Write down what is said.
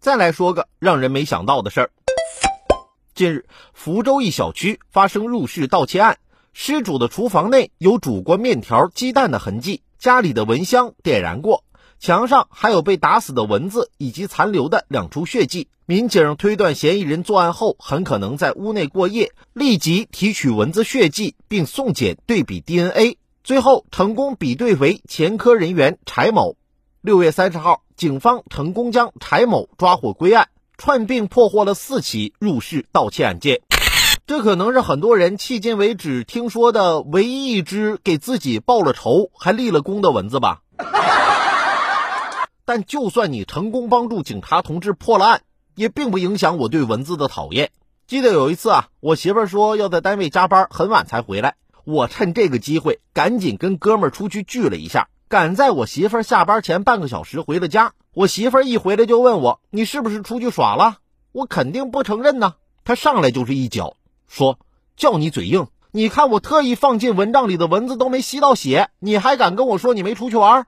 再来说个让人没想到的事儿。近日，福州一小区发生入室盗窃案，失主的厨房内有煮过面条、鸡蛋的痕迹，家里的蚊香点燃过，墙上还有被打死的蚊子以及残留的两处血迹。民警推断，嫌疑人作案后很可能在屋内过夜，立即提取蚊子血迹并送检对比 DNA，最后成功比对为前科人员柴某。六月三十号，警方成功将柴某抓获归案。串并破获了四起入室盗窃案件，这可能是很多人迄今为止听说的唯一一只给自己报了仇还立了功的蚊子吧。但就算你成功帮助警察同志破了案，也并不影响我对蚊子的讨厌。记得有一次啊，我媳妇说要在单位加班，很晚才回来，我趁这个机会赶紧跟哥们儿出去聚了一下，赶在我媳妇儿下班前半个小时回了家。我媳妇儿一回来就问我：“你是不是出去耍了？”我肯定不承认呢。她上来就是一脚，说：“叫你嘴硬！你看我特意放进蚊帐里的蚊子都没吸到血，你还敢跟我说你没出去玩？”